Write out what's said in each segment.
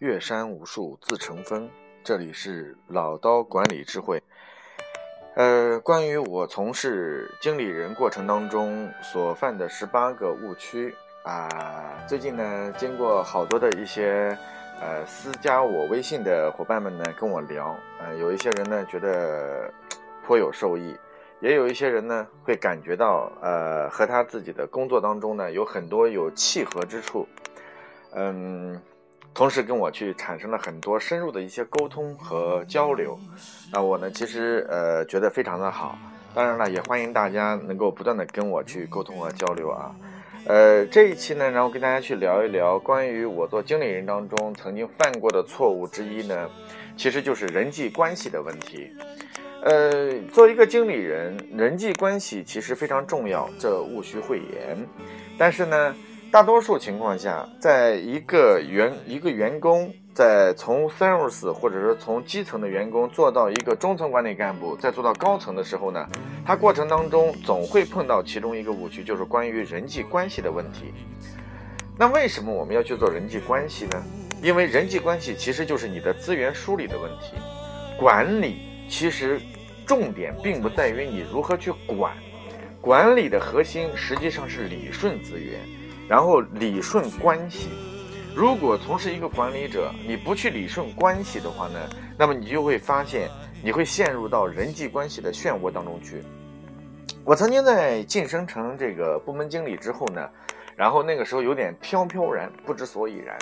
岳山无数自成峰。这里是老刀管理智慧。呃，关于我从事经理人过程当中所犯的十八个误区啊，最近呢，经过好多的一些呃私加我微信的伙伴们呢跟我聊，呃，有一些人呢觉得颇有受益，也有一些人呢会感觉到呃和他自己的工作当中呢有很多有契合之处，嗯。同时跟我去产生了很多深入的一些沟通和交流，那我呢其实呃觉得非常的好，当然了也欢迎大家能够不断的跟我去沟通和交流啊，呃这一期呢然后跟大家去聊一聊关于我做经理人当中曾经犯过的错误之一呢，其实就是人际关系的问题，呃做一个经理人人际关系其实非常重要，这毋需讳言，但是呢。大多数情况下，在一个员一个员工在从 sales 或者是从基层的员工做到一个中层管理干部，再做到高层的时候呢，他过程当中总会碰到其中一个误区，就是关于人际关系的问题。那为什么我们要去做人际关系呢？因为人际关系其实就是你的资源梳理的问题。管理其实重点并不在于你如何去管，管理的核心实际上是理顺资源。然后理顺关系，如果从事一个管理者，你不去理顺关系的话呢，那么你就会发现你会陷入到人际关系的漩涡当中去。我曾经在晋升成这个部门经理之后呢，然后那个时候有点飘飘然，不知所以然，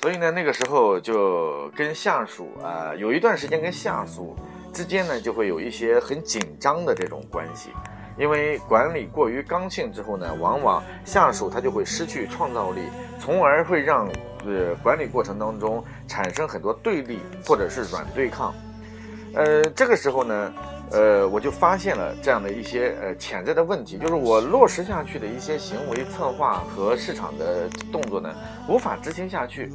所以呢，那个时候就跟下属啊，有一段时间跟下属之间呢，就会有一些很紧张的这种关系。因为管理过于刚性之后呢，往往下属他就会失去创造力，从而会让呃管理过程当中产生很多对立或者是软对抗。呃，这个时候呢，呃，我就发现了这样的一些呃潜在的问题，就是我落实下去的一些行为策划和市场的动作呢，无法执行下去。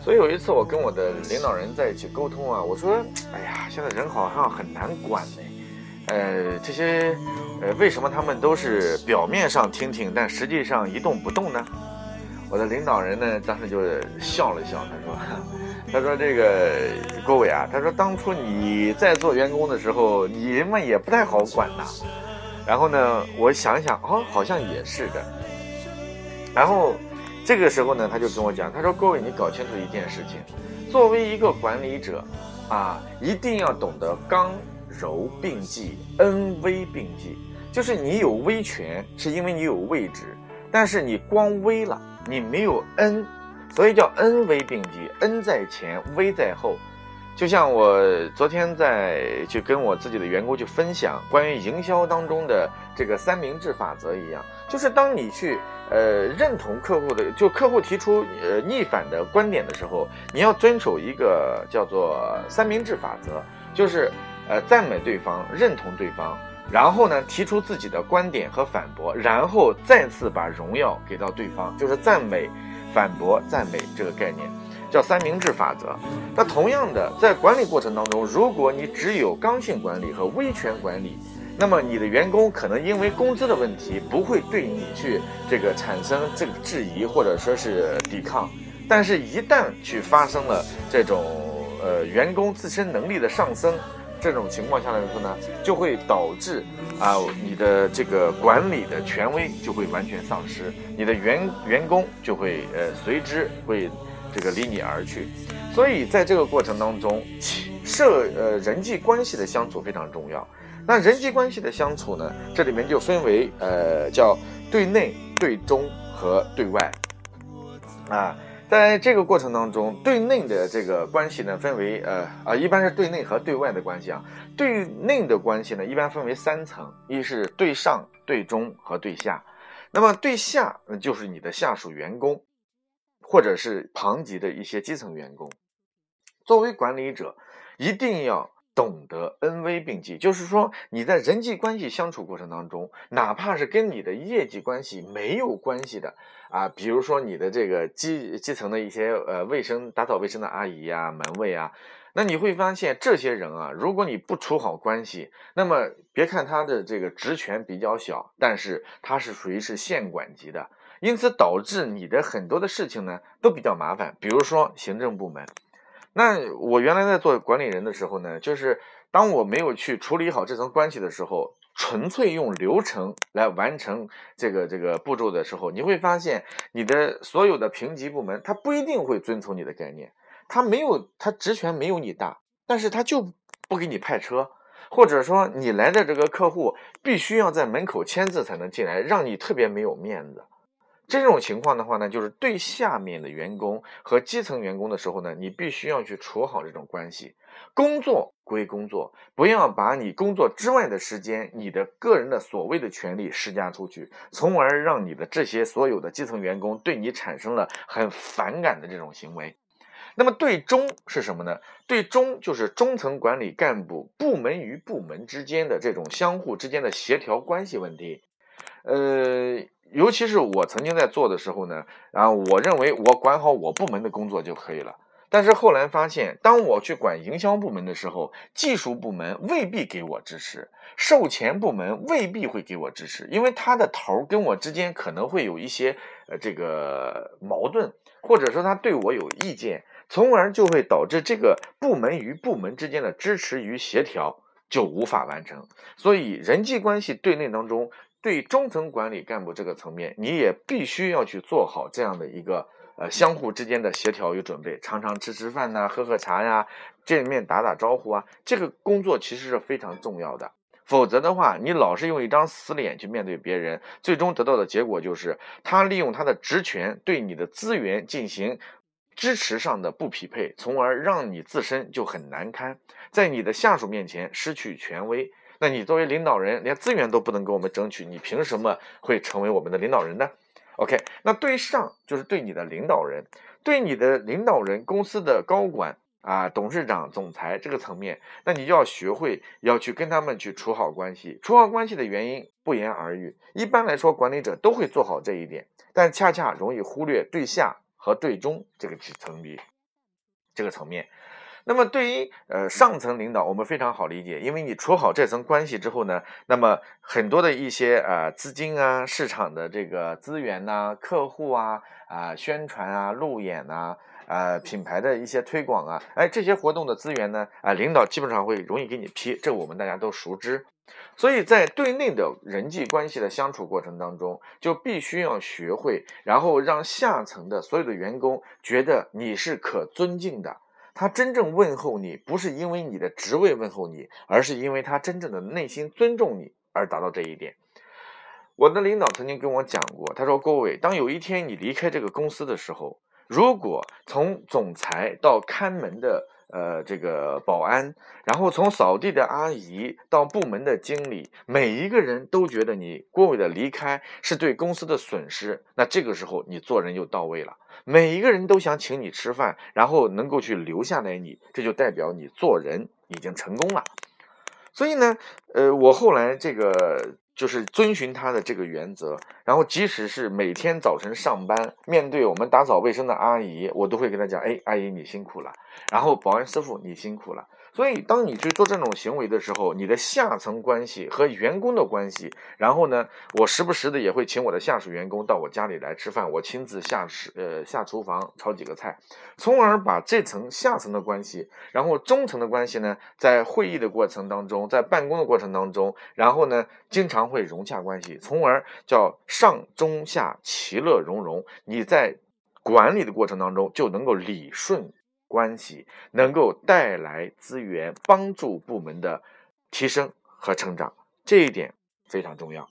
所以有一次我跟我的领导人在一起沟通啊，我说，哎呀，现在人好像很难管呢。呃，这些，呃，为什么他们都是表面上听听，但实际上一动不动呢？我的领导人呢，当时就笑了笑，他说：“他说这个郭伟啊，他说当初你在做员工的时候，你们也不太好管呐。然后呢，我想想，哦，好像也是的。然后这个时候呢，他就跟我讲，他说郭伟，你搞清楚一件事情，作为一个管理者啊，一定要懂得刚。”柔并济，恩威并济，就是你有威权，是因为你有位置，但是你光威了，你没有恩，所以叫恩威并济，恩在前，威在后。就像我昨天在去跟我自己的员工去分享关于营销当中的这个三明治法则一样，就是当你去呃认同客户的，就客户提出呃逆反的观点的时候，你要遵守一个叫做三明治法则，就是。呃，赞美对方，认同对方，然后呢，提出自己的观点和反驳，然后再次把荣耀给到对方，就是赞美、反驳、赞美这个概念，叫三明治法则。那同样的，在管理过程当中，如果你只有刚性管理和威权管理，那么你的员工可能因为工资的问题，不会对你去这个产生这个质疑或者说是抵抗，但是，一旦去发生了这种呃员工自身能力的上升。这种情况下来说呢，就会导致啊，你的这个管理的权威就会完全丧失，你的员员工就会呃随之会这个离你而去。所以在这个过程当中，社呃人际关系的相处非常重要。那人际关系的相处呢，这里面就分为呃叫对内、对中和对外啊。在这个过程当中，对内的这个关系呢，分为呃啊，一般是对内和对外的关系啊。对内的关系呢，一般分为三层：一是对上、对中和对下。那么对下，那就是你的下属员工，或者是旁级的一些基层员工。作为管理者，一定要。懂得恩威并济，就是说你在人际关系相处过程当中，哪怕是跟你的业绩关系没有关系的啊，比如说你的这个基基层的一些呃卫生打扫卫生的阿姨呀、门卫啊，那你会发现这些人啊，如果你不处好关系，那么别看他的这个职权比较小，但是他是属于是县管级的。因此导致你的很多的事情呢都比较麻烦。比如说行政部门，那我原来在做管理人的时候呢，就是当我没有去处理好这层关系的时候，纯粹用流程来完成这个这个步骤的时候，你会发现你的所有的评级部门，他不一定会遵从你的概念，他没有他职权没有你大，但是他就不给你派车。或者说你来的这个客户必须要在门口签字才能进来，让你特别没有面子。这种情况的话呢，就是对下面的员工和基层员工的时候呢，你必须要去处好这种关系。工作归工作，不要把你工作之外的时间、你的个人的所谓的权利施加出去，从而让你的这些所有的基层员工对你产生了很反感的这种行为。那么对中是什么呢？对中就是中层管理干部部门与部门之间的这种相互之间的协调关系问题。呃，尤其是我曾经在做的时候呢，然啊，我认为我管好我部门的工作就可以了。但是后来发现，当我去管营销部门的时候，技术部门未必给我支持，售前部门未必会给我支持，因为他的头跟我之间可能会有一些呃这个矛盾，或者说他对我有意见。从而就会导致这个部门与部门之间的支持与协调就无法完成，所以人际关系对内当中，对中层管理干部这个层面，你也必须要去做好这样的一个呃相互之间的协调与准备，常常吃吃饭呐，喝喝茶呀，见面打打招呼啊，这个工作其实是非常重要的。否则的话，你老是用一张死脸去面对别人，最终得到的结果就是他利用他的职权对你的资源进行。支持上的不匹配，从而让你自身就很难堪，在你的下属面前失去权威。那你作为领导人，连资源都不能给我们争取，你凭什么会成为我们的领导人呢？OK，那对上就是对你的领导人，对你的领导人、公司的高管啊、董事长、总裁这个层面，那你就要学会要去跟他们去处好关系。处好关系的原因不言而喻，一般来说，管理者都会做好这一点，但恰恰容易忽略对下。和对中这个层级，这个层面，那么对于呃上层领导，我们非常好理解，因为你处好这层关系之后呢，那么很多的一些呃资金啊、市场的这个资源呐、客户啊、啊宣传啊、路演呐、啊品牌的一些推广啊，哎这些活动的资源呢，啊领导基本上会容易给你批，这我们大家都熟知。所以在对内的人际关系的相处过程当中，就必须要学会，然后让下层的所有的员工觉得你是可尊敬的。他真正问候你，不是因为你的职位问候你，而是因为他真正的内心尊重你而达到这一点。我的领导曾经跟我讲过，他说：“郭伟，当有一天你离开这个公司的时候，如果从总裁到看门的。”呃，这个保安，然后从扫地的阿姨到部门的经理，每一个人都觉得你郭伟的离开是对公司的损失。那这个时候你做人就到位了，每一个人都想请你吃饭，然后能够去留下来你，这就代表你做人已经成功了。所以呢，呃，我后来这个。就是遵循他的这个原则，然后即使是每天早晨上班，面对我们打扫卫生的阿姨，我都会跟他讲：“哎，阿姨你辛苦了。”然后保安师傅你辛苦了。所以，当你去做这种行为的时候，你的下层关系和员工的关系，然后呢，我时不时的也会请我的下属员工到我家里来吃饭，我亲自下厨呃下厨房炒几个菜，从而把这层下层的关系，然后中层的关系呢，在会议的过程当中，在办公的过程当中，然后呢，经常会融洽关系，从而叫上中下其乐融融。你在管理的过程当中就能够理顺。关系能够带来资源，帮助部门的提升和成长，这一点非常重要。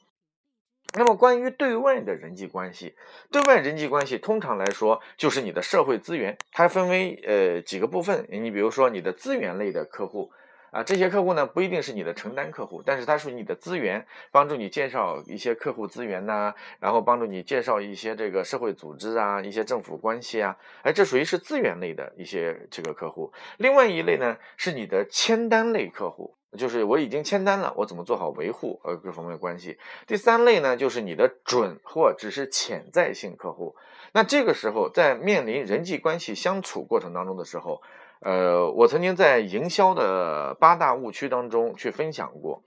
那么，关于对外的人际关系，对外人际关系通常来说就是你的社会资源，它分为呃几个部分。你比如说你的资源类的客户。啊，这些客户呢不一定是你的承担客户，但是它属于你的资源，帮助你介绍一些客户资源呐，然后帮助你介绍一些这个社会组织啊，一些政府关系啊，哎，这属于是资源类的一些这个客户。另外一类呢是你的签单类客户，就是我已经签单了，我怎么做好维护和各方面关系。第三类呢就是你的准或只是潜在性客户。那这个时候在面临人际关系相处过程当中的时候。呃，我曾经在营销的八大误区当中去分享过。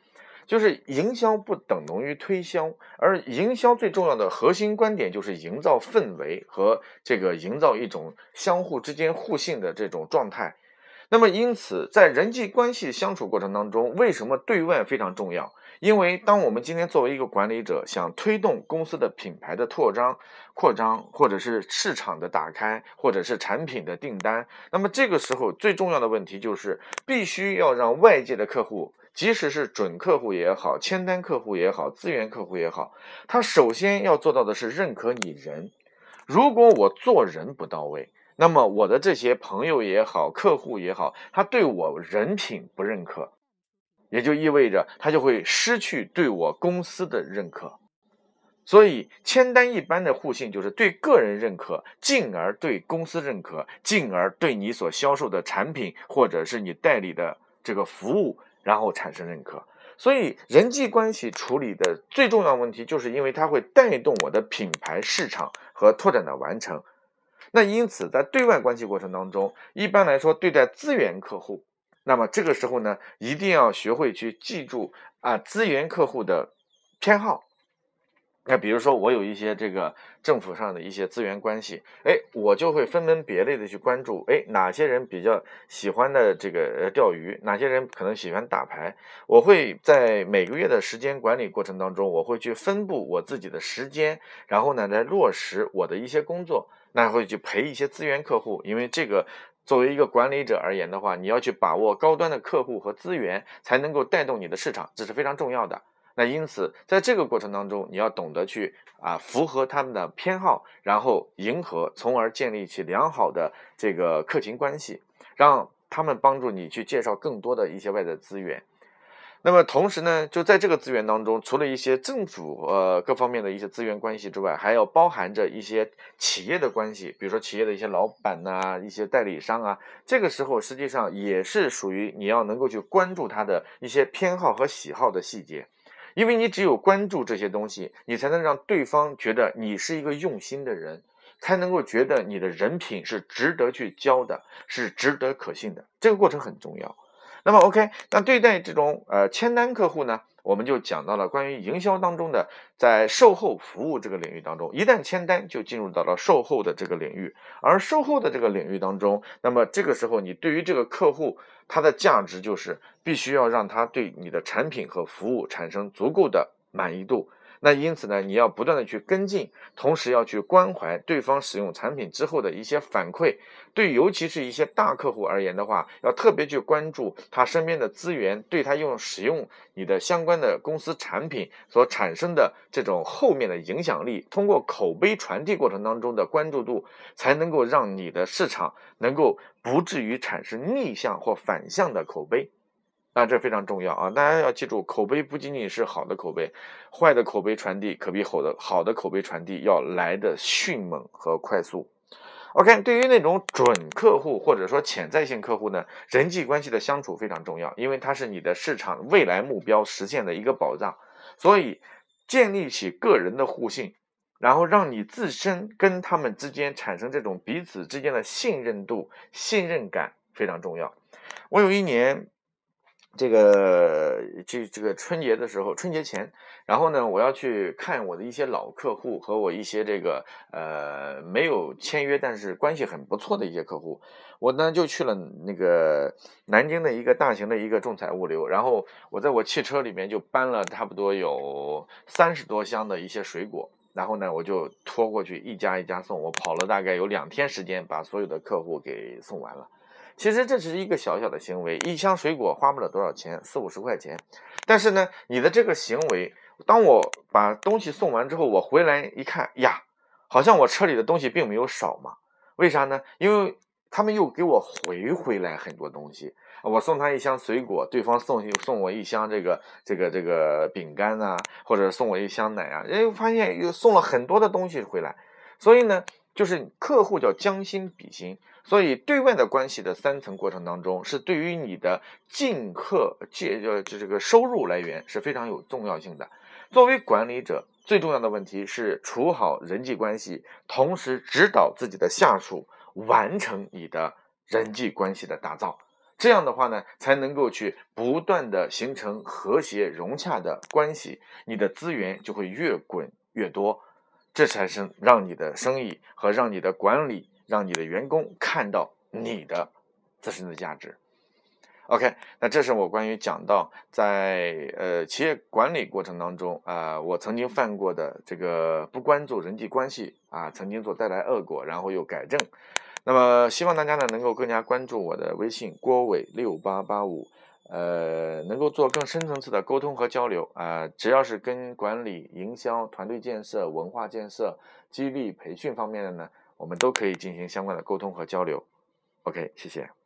就是营销不等同于推销，而营销最重要的核心观点就是营造氛围和这个营造一种相互之间互信的这种状态。那么，因此在人际关系相处过程当中，为什么对外非常重要？因为当我们今天作为一个管理者，想推动公司的品牌的扩张、扩张，或者是市场的打开，或者是产品的订单，那么这个时候最重要的问题就是必须要让外界的客户。即使是准客户也好，签单客户也好，资源客户也好，他首先要做到的是认可你人。如果我做人不到位，那么我的这些朋友也好，客户也好，他对我人品不认可，也就意味着他就会失去对我公司的认可。所以，签单一般的互信就是对个人认可，进而对公司认可，进而对你所销售的产品或者是你代理的这个服务。然后产生认可，所以人际关系处理的最重要问题，就是因为它会带动我的品牌市场和拓展的完成。那因此，在对外关系过程当中，一般来说对待资源客户，那么这个时候呢，一定要学会去记住啊资源客户的偏好。那比如说，我有一些这个政府上的一些资源关系，哎，我就会分门别类的去关注，哎，哪些人比较喜欢的这个钓鱼，哪些人可能喜欢打牌，我会在每个月的时间管理过程当中，我会去分布我自己的时间，然后呢，来落实我的一些工作，那会去陪一些资源客户，因为这个作为一个管理者而言的话，你要去把握高端的客户和资源，才能够带动你的市场，这是非常重要的。那因此，在这个过程当中，你要懂得去啊符合他们的偏好，然后迎合，从而建立起良好的这个客情关系，让他们帮助你去介绍更多的一些外在资源。那么同时呢，就在这个资源当中，除了一些政府呃各方面的一些资源关系之外，还要包含着一些企业的关系，比如说企业的一些老板呐，一些代理商啊，这个时候实际上也是属于你要能够去关注他的一些偏好和喜好的细节。因为你只有关注这些东西，你才能让对方觉得你是一个用心的人，才能够觉得你的人品是值得去交的，是值得可信的。这个过程很重要。那么，OK，那对待这种呃签单客户呢？我们就讲到了关于营销当中的，在售后服务这个领域当中，一旦签单就进入到了售后的这个领域，而售后的这个领域当中，那么这个时候你对于这个客户，他的价值就是必须要让他对你的产品和服务产生足够的满意度。那因此呢，你要不断的去跟进，同时要去关怀对方使用产品之后的一些反馈。对，尤其是一些大客户而言的话，要特别去关注他身边的资源，对他用使用你的相关的公司产品所产生的这种后面的影响力，通过口碑传递过程当中的关注度，才能够让你的市场能够不至于产生逆向或反向的口碑。那这非常重要啊！大家要记住，口碑不仅仅是好的口碑，坏的口碑传递可比好的好的口碑传递要来的迅猛和快速。OK，对于那种准客户或者说潜在性客户呢，人际关系的相处非常重要，因为它是你的市场未来目标实现的一个保障。所以，建立起个人的互信，然后让你自身跟他们之间产生这种彼此之间的信任度、信任感非常重要。我有一年。这个这这个春节的时候，春节前，然后呢，我要去看我的一些老客户和我一些这个呃没有签约但是关系很不错的一些客户，我呢就去了那个南京的一个大型的一个仲裁物流，然后我在我汽车里面就搬了差不多有三十多箱的一些水果，然后呢我就拖过去一家一家送，我跑了大概有两天时间把所有的客户给送完了。其实这只是一个小小的行为，一箱水果花不了多少钱，四五十块钱。但是呢，你的这个行为，当我把东西送完之后，我回来一看呀，好像我车里的东西并没有少嘛。为啥呢？因为他们又给我回回来很多东西。我送他一箱水果，对方送送我一箱这个这个这个饼干啊，或者送我一箱奶啊，哎，发现又送了很多的东西回来。所以呢，就是客户叫将心比心。所以，对外的关系的三层过程当中，是对于你的进客借呃这这个收入来源是非常有重要性的。作为管理者，最重要的问题是处好人际关系，同时指导自己的下属完成你的人际关系的打造。这样的话呢，才能够去不断的形成和谐融洽的关系，你的资源就会越滚越多，这才是让你的生意和让你的管理、让你的员工看到你的自身的价值。OK，那这是我关于讲到在呃企业管理过程当中啊，我曾经犯过的这个不关注人际关系啊，曾经所带来恶果，然后又改正。那么希望大家呢能够更加关注我的微信郭伟六八八五，呃，能够做更深层次的沟通和交流啊。只要是跟管理、营销、团队建设、文化建设、激励、培训方面的呢，我们都可以进行相关的沟通和交流。OK，谢谢。